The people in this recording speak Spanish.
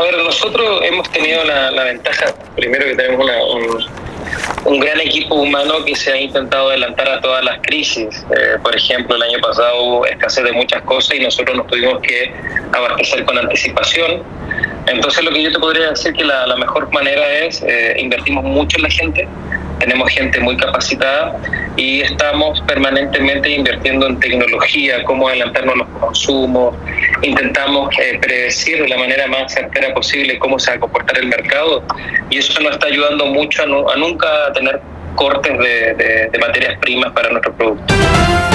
ver, nosotros hemos tenido la, ventaja, primero que tenemos un, un, gran equipo humano que se ha intentado adelantar a todas las crisis. Eh, por ejemplo, el año pasado hubo escasez de muchas cosas y nosotros nos tuvimos que abastecer con anticipación. Entonces lo que yo te podría decir que la, la mejor manera es eh, invertimos mucho en la gente, tenemos gente muy capacitada y estamos permanentemente invirtiendo en tecnología, cómo adelantarnos los consumos, intentamos eh, predecir de la manera más certera posible cómo se va a comportar el mercado y eso nos está ayudando mucho a, nunca tener cortes de, de materias primas para nuestros productos.